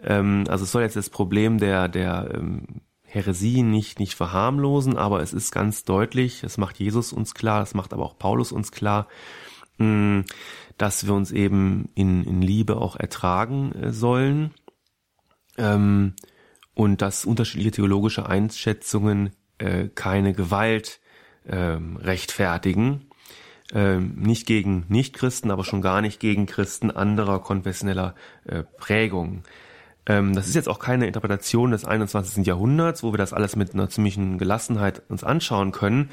Ähm, also es soll jetzt das Problem der, der ähm, Heresie nicht, nicht verharmlosen, aber es ist ganz deutlich, das macht Jesus uns klar, das macht aber auch Paulus uns klar, mh, hm, dass wir uns eben in, in Liebe auch ertragen äh, sollen ähm, und dass unterschiedliche theologische Einschätzungen äh, keine Gewalt ähm, rechtfertigen. ähm, nicht gegen Nichtchristen, aber schon gar nicht gegen Christen anderer konfessioneller äh, Prägung. Ähm, das ist jetzt auch keine Interpretation des 21. Jahrhunderts, wo wir das alles mit einer ziemlichen Gelassenheit uns anschauen können,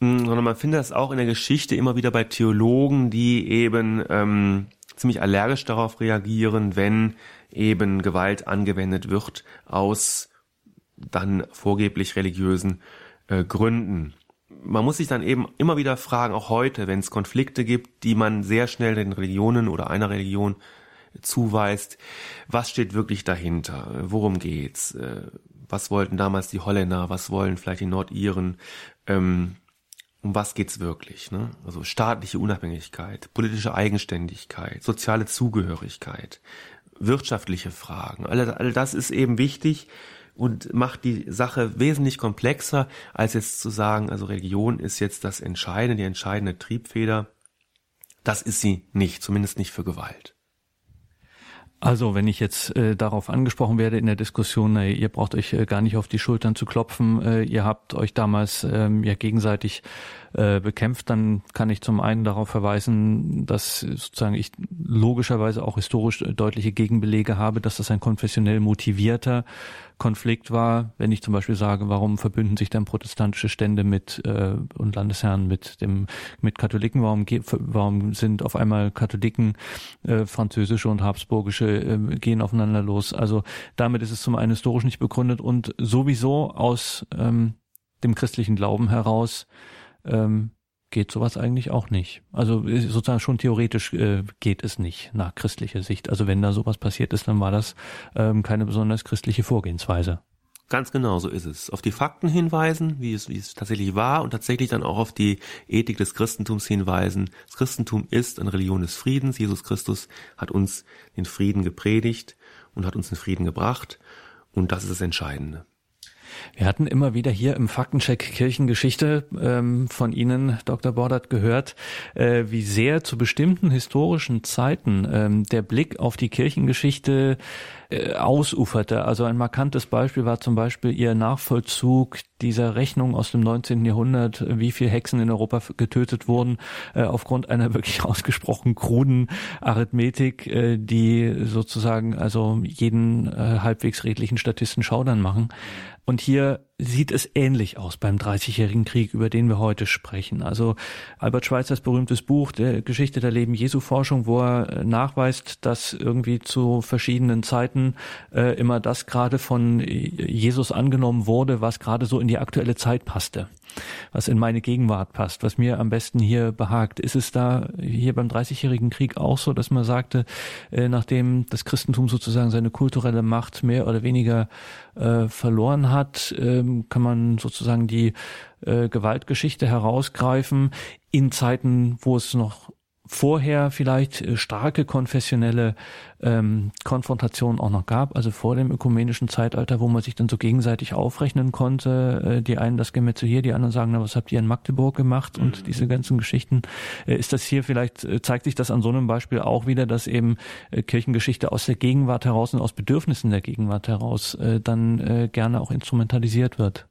hm, sondern man findet das auch in der Geschichte immer wieder bei Theologen, die eben ähm, ziemlich allergisch darauf reagieren, wenn eben Gewalt angewendet wird aus dann vorgeblich religiösen äh, Gründen. Man muss sich dann eben immer wieder fragen, auch heute, wenn es Konflikte gibt, die man sehr schnell den Religionen oder einer Religion zuweist, was steht wirklich dahinter? Worum geht's? Äh, was wollten damals die Holländer? Was wollen vielleicht die Nordiren? Ähm, um was geht's wirklich? Ne? Also staatliche Unabhängigkeit, politische Eigenständigkeit, soziale Zugehörigkeit, wirtschaftliche Fragen. All, all das ist eben wichtig und macht die Sache wesentlich komplexer, als jetzt zu sagen, also Religion ist jetzt das Entscheidende, die entscheidende Triebfeder. Das ist sie nicht, zumindest nicht für Gewalt. Also wenn ich jetzt äh, darauf angesprochen werde in der Diskussion, äh, ihr braucht euch äh, gar nicht auf die Schultern zu klopfen, äh, ihr habt euch damals ähm, ja gegenseitig äh, bekämpft, dann kann ich zum einen darauf verweisen, dass sozusagen ich logischerweise auch historisch deutliche Gegenbelege habe, dass das ein konfessionell motivierter Konflikt war, wenn ich zum Beispiel sage, warum verbünden sich dann protestantische Stände mit äh, und Landesherren mit dem mit Katholiken, warum warum sind auf einmal Katholiken äh, französische und habsburgische äh, gehen aufeinander los. Also damit ist es zum einen historisch nicht begründet und sowieso aus ähm, dem christlichen Glauben heraus ähm, geht sowas eigentlich auch nicht. Also sozusagen schon theoretisch äh, geht es nicht nach christlicher Sicht. Also wenn da sowas passiert ist, dann war das ähm, keine besonders christliche Vorgehensweise. Ganz genau, so ist es. Auf die Fakten hinweisen, wie es, wie es tatsächlich war und tatsächlich dann auch auf die Ethik des Christentums hinweisen. Das Christentum ist eine Religion des Friedens. Jesus Christus hat uns den Frieden gepredigt und hat uns den Frieden gebracht. Und das ist das Entscheidende. Wir hatten immer wieder hier im Faktencheck Kirchengeschichte ähm, von Ihnen, Dr. Bordert, gehört, äh, wie sehr zu bestimmten historischen Zeiten ähm, der Blick auf die Kirchengeschichte äh, ausuferte. Also ein markantes Beispiel war zum Beispiel Ihr Nachvollzug dieser Rechnung aus dem 19. Jahrhundert, wie viele Hexen in Europa getötet wurden, äh, aufgrund einer wirklich ausgesprochen kruden Arithmetik, äh, die sozusagen also jeden halbwegs redlichen Statisten schaudern machen. Und hier sieht es ähnlich aus beim Dreißigjährigen Krieg, über den wir heute sprechen. Also Albert Schweitzers berühmtes Buch der Geschichte der Leben Jesu Forschung, wo er äh, nachweist, dass irgendwie zu verschiedenen Zeiten äh, immer das gerade von Jesus angenommen wurde, was gerade so in die aktuelle Zeit passte was in meine Gegenwart passt, was mir am besten hier behagt. Ist es da hier beim Dreißigjährigen Krieg auch so, dass man sagte, äh, nachdem das Christentum sozusagen seine kulturelle Macht mehr oder weniger äh, verloren hat, ähm, kann man sozusagen die äh, Gewaltgeschichte herausgreifen in Zeiten, wo es noch vorher vielleicht äh, starke konfessionelle ähm, Konfrontationen auch noch gab, also vor dem ökumenischen Zeitalter, wo man sich dann so gegenseitig aufrechnen konnte, äh, die einen das Gemetzel hier, die anderen sagen, na, was habt ihr in Magdeburg gemacht und mhm. diese ganzen Geschichten. Äh, ist das hier vielleicht, äh, zeigt sich das an so einem Beispiel auch wieder, dass eben äh, Kirchengeschichte aus der Gegenwart heraus und aus Bedürfnissen der Gegenwart heraus äh, dann äh, gerne auch instrumentalisiert wird?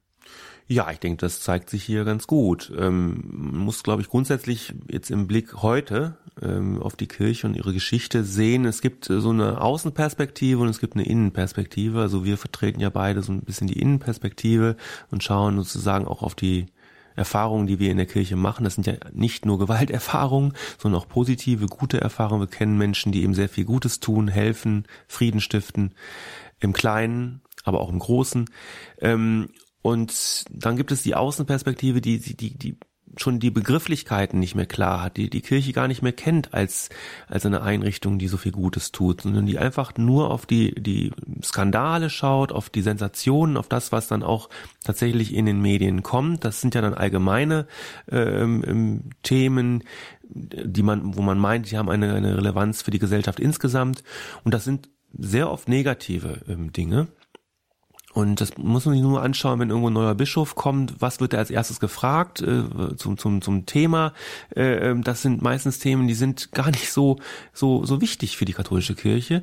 Ja, ich denke, das zeigt sich hier ganz gut. Ähm, man muss, glaube ich, grundsätzlich jetzt im Blick heute ähm, auf die Kirche und ihre Geschichte sehen. Es gibt äh, so eine Außenperspektive und es gibt eine Innenperspektive. Also wir vertreten ja beide so ein bisschen die Innenperspektive und schauen sozusagen auch auf die Erfahrungen, die wir in der Kirche machen. Das sind ja nicht nur Gewalterfahrungen, sondern auch positive, gute Erfahrungen. Wir kennen Menschen, die eben sehr viel Gutes tun, helfen, Frieden stiften, im Kleinen, aber auch im Großen. Und dann gibt es die Außenperspektive, die, die, die, die schon die Begrifflichkeiten nicht mehr klar hat, die die Kirche gar nicht mehr kennt als, als eine Einrichtung, die so viel Gutes tut, sondern die einfach nur auf die, die Skandale schaut, auf die Sensationen, auf das, was dann auch tatsächlich in den Medien kommt. Das sind ja dann allgemeine ähm, ähm Themen, die man, wo man meint, die haben eine, eine Relevanz für die Gesellschaft insgesamt. Und das sind sehr oft negative ähm, Dinge. Und das muss man sich nur anschauen, wenn irgendwo ein neuer Bischof kommt, was wird er als erstes gefragt äh, zum, zum, zum Thema. Äh, ähm, das sind meistens Themen, die sind gar nicht so, so, so wichtig für die katholische Kirche,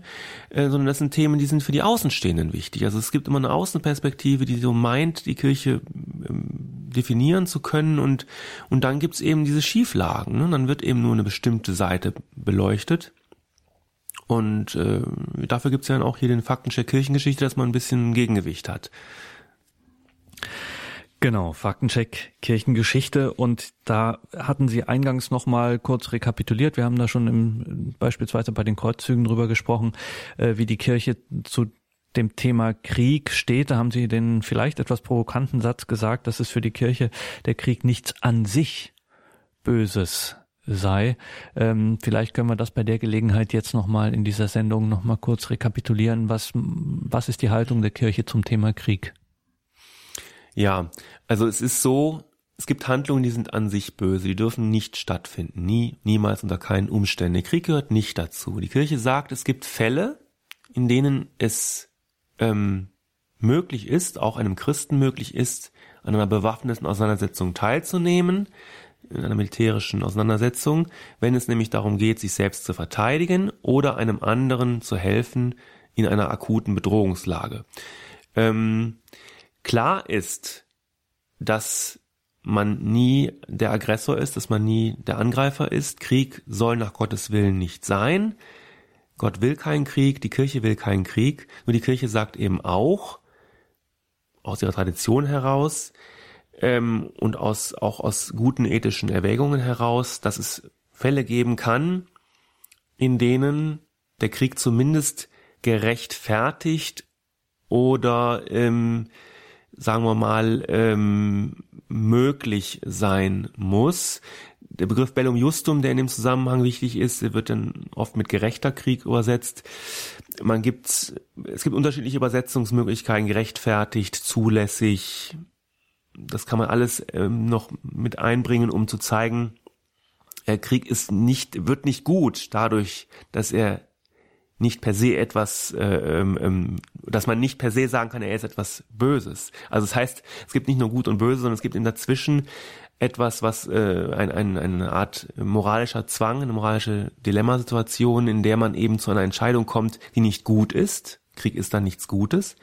äh, sondern das sind Themen, die sind für die Außenstehenden wichtig. Also es gibt immer eine Außenperspektive, die so meint, die Kirche ähm, definieren zu können und, und dann gibt's eben diese Schieflagen. Ne? Dann wird eben nur eine bestimmte Seite beleuchtet. Und äh, dafür gibt's ja dann auch hier den Faktencheck Kirchengeschichte, dass man ein bisschen Gegengewicht hat. Genau, Faktencheck Kirchengeschichte und da hatten Sie eingangs noch mal kurz rekapituliert. Wir haben da schon im, beispielsweise bei den Kreuzzügen drüber gesprochen, äh, wie die Kirche zu dem Thema Krieg steht. Da haben Sie den vielleicht etwas provokanten Satz gesagt, dass es für die Kirche der Krieg nichts an sich Böses sei. Ähm, vielleicht können wir das bei der Gelegenheit jetzt noch mal in dieser Sendung noch mal kurz rekapitulieren. Was was ist die Haltung der Kirche zum Thema Krieg? Ja, also es ist so, es gibt Handlungen, die sind an sich böse, die dürfen nicht stattfinden, nie, niemals unter keinen Umständen. Der Krieg gehört nicht dazu. Die Kirche sagt, es gibt Fälle, in denen es ähm, möglich ist, auch einem Christen möglich ist, an einer bewaffneten Auseinandersetzung teilzunehmen, in einer militärischen Auseinandersetzung, wenn es nämlich darum geht, sich selbst zu verteidigen oder einem anderen zu helfen in einer akuten Bedrohungslage. Ähm, Klar ist, dass man nie der Aggressor ist, dass man nie der Angreifer ist. Krieg soll nach Gottes Willen nicht sein. Gott will keinen Krieg, die Kirche will keinen Krieg. Nur die Kirche sagt eben auch, aus ihrer Tradition heraus ähm, und aus, auch aus guten ethischen Erwägungen heraus, dass es Fälle geben kann, in denen der Krieg zumindest gerechtfertigt oder ähm, sagen wir mal, ähm, möglich sein muss. Der Begriff Bellum Justum, der in dem Zusammenhang wichtig ist, wird dann oft mit gerechter Krieg übersetzt. Man gibt, es gibt unterschiedliche Übersetzungsmöglichkeiten, gerechtfertigt, zulässig. Das kann man alles ähm, noch mit einbringen, um zu zeigen, der Krieg ist nicht, wird nicht gut dadurch, dass er nicht per se etwas, äh, ähm, ähm, dass man nicht per se sagen kann, er ist etwas Böses. Also das heißt, es gibt nicht nur Gut und Böse, sondern es gibt eben dazwischen etwas, was äh, ein, ein, eine Art moralischer Zwang, eine moralische Dilemmasituation, in der man eben zu einer Entscheidung kommt, die nicht gut ist. Krieg ist dann nichts Gutes,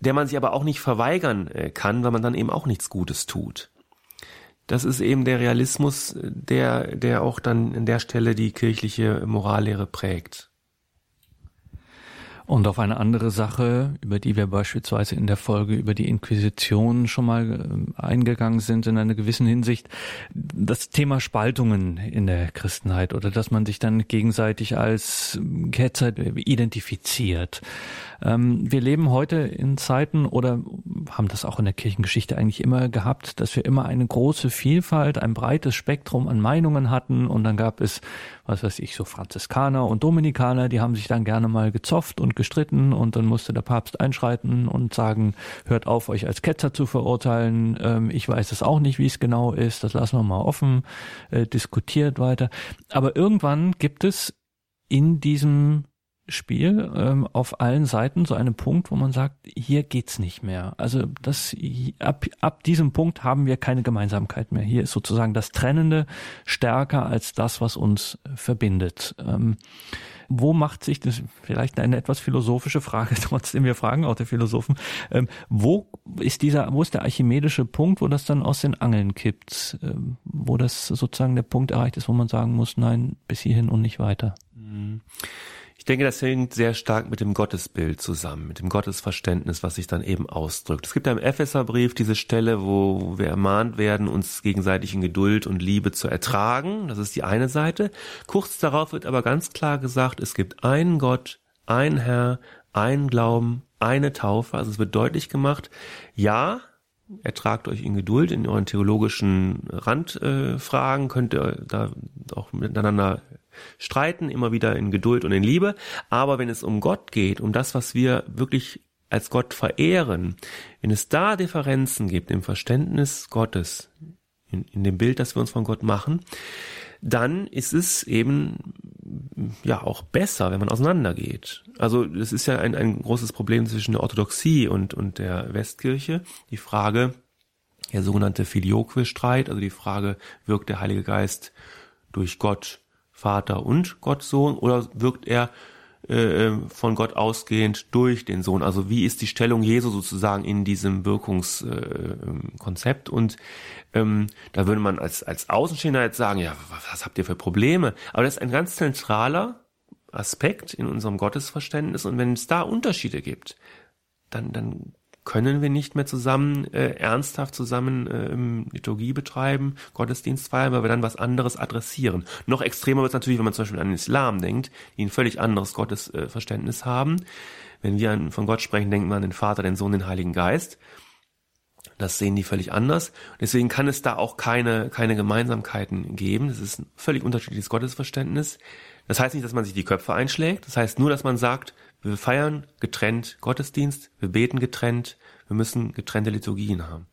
der man sich aber auch nicht verweigern äh, kann, weil man dann eben auch nichts Gutes tut. Das ist eben der Realismus, der, der auch dann an der Stelle die kirchliche Morallehre prägt. Und auf eine andere Sache, über die wir beispielsweise in der Folge über die Inquisition schon mal äh, eingegangen sind in einer gewissen Hinsicht, das Thema Spaltungen in der Christenheit oder dass man sich dann gegenseitig als Ketzer identifiziert. Ähm, wir leben heute in Zeiten oder haben das auch in der Kirchengeschichte eigentlich immer gehabt, dass wir immer eine große Vielfalt, ein breites Spektrum an Meinungen hatten und dann gab es, was weiß ich, so Franziskaner und Dominikaner, die haben sich dann gerne mal gezofft und gestritten und dann musste der Papst einschreiten und sagen, hört auf, euch als Ketzer zu verurteilen. Ähm, ich weiß es auch nicht, wie es genau ist, das lassen wir mal offen, äh, diskutiert weiter. Aber irgendwann gibt es in diesem Spiel ähm, auf allen Seiten so einen Punkt, wo man sagt, hier geht's nicht mehr. Also das ab, ab diesem Punkt haben wir keine Gemeinsamkeit mehr. Hier ist sozusagen das Trennende stärker als das, was uns verbindet. Ähm, wo macht sich das, vielleicht eine etwas philosophische Frage, trotzdem wir fragen auch der Philosophen, ähm, wo ist dieser, wo ist der archimedische Punkt, wo das dann aus den Angeln kippt, ähm, wo das sozusagen der Punkt erreicht ist, wo man sagen muss, nein, bis hierhin und nicht weiter? Mhm. Ich denke, das hängt sehr stark mit dem Gottesbild zusammen, mit dem Gottesverständnis, was sich dann eben ausdrückt. Es gibt ja im Epheserbrief diese Stelle, wo wir ermahnt werden, uns gegenseitig in Geduld und Liebe zu ertragen. Das ist die eine Seite. Kurz darauf wird aber ganz klar gesagt, es gibt einen Gott, einen Herr, einen Glauben, eine Taufe. Also es wird deutlich gemacht, ja, ertragt euch in Geduld in euren theologischen Randfragen, äh, könnt ihr da auch miteinander streiten, immer wieder in Geduld und in Liebe. Aber wenn es um Gott geht, um das, was wir wirklich als Gott verehren, wenn es da Differenzen gibt im Verständnis Gottes, in, in dem Bild, das wir uns von Gott machen, dann ist es eben ja auch besser, wenn man auseinandergeht. Also es ist ja ein, ein großes Problem zwischen der Orthodoxie und, und der Westkirche. Die Frage, der sogenannte Filioque-Streit, also die Frage, wirkt der Heilige Geist durch Gott Vater und Gott Sohn oder wirkt er äh, von Gott ausgehend durch den Sohn. Also wie ist die Stellung Jesu sozusagen in diesem Wirkungskonzept? Äh, und ähm, da würde man als, als Außenstehender jetzt sagen, ja, was habt ihr für Probleme? Aber das ist ein ganz zentraler Aspekt in unserem Gottesverständnis. Und wenn es da Unterschiede gibt, dann, dann können wir nicht mehr zusammen äh, ernsthaft zusammen äh, Liturgie betreiben, Gottesdienst feiern, weil wir dann was anderes adressieren. Noch extremer wird es natürlich, wenn man zum Beispiel an den Islam denkt, die ein völlig anderes Gottesverständnis äh, haben. Wenn wir an, von Gott sprechen, denken wir an den Vater, den Sohn, den Heiligen Geist. Das sehen die völlig anders. Deswegen kann es da auch keine, keine Gemeinsamkeiten geben. Das ist ein völlig unterschiedliches Gottesverständnis. Das heißt nicht, dass man sich die Köpfe einschlägt. Das heißt nur, dass man sagt, wir feiern getrennt Gottesdienst, wir beten getrennt, wir müssen getrennte Liturgien haben.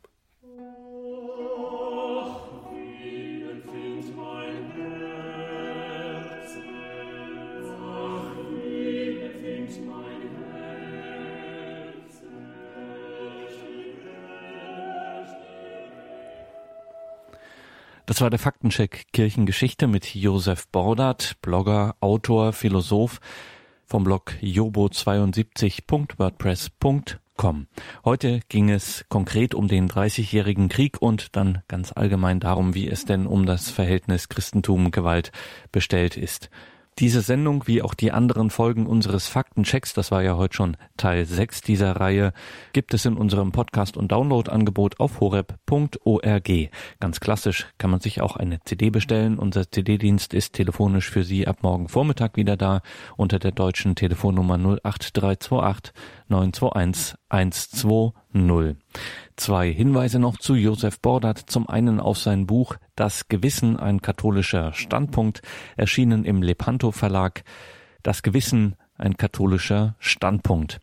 Das war der Faktencheck Kirchengeschichte mit Josef Bordert, Blogger, Autor, Philosoph vom Blog jobo72.wordpress.com. Heute ging es konkret um den 30-jährigen Krieg und dann ganz allgemein darum, wie es denn um das Verhältnis Christentum-Gewalt bestellt ist. Diese Sendung, wie auch die anderen Folgen unseres Faktenchecks, das war ja heute schon Teil 6 dieser Reihe, gibt es in unserem Podcast- und Download-Angebot auf horeb.org. Ganz klassisch kann man sich auch eine CD bestellen. Unser CD-Dienst ist telefonisch für Sie ab morgen Vormittag wieder da unter der deutschen Telefonnummer 08328 921 120. Zwei Hinweise noch zu Josef Bordert. Zum einen auf sein Buch Das Gewissen, ein katholischer Standpunkt, erschienen im Lepanto Verlag. Das Gewissen, ein katholischer Standpunkt.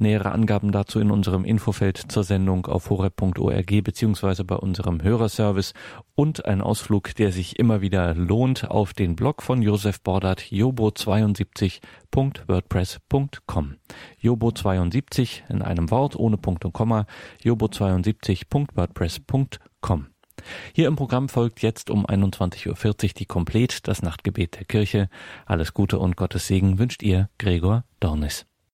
Nähere Angaben dazu in unserem Infofeld zur Sendung auf horeb.org beziehungsweise bei unserem Hörerservice und ein Ausflug, der sich immer wieder lohnt, auf den Blog von Josef Bordert, jobo72.wordpress.com. Jobo72 in einem Wort ohne Punkt und Komma, jobo72.wordpress.com. Hier im Programm folgt jetzt um 21.40 Uhr die Komplet, das Nachtgebet der Kirche. Alles Gute und Gottes Segen wünscht ihr Gregor Dornis.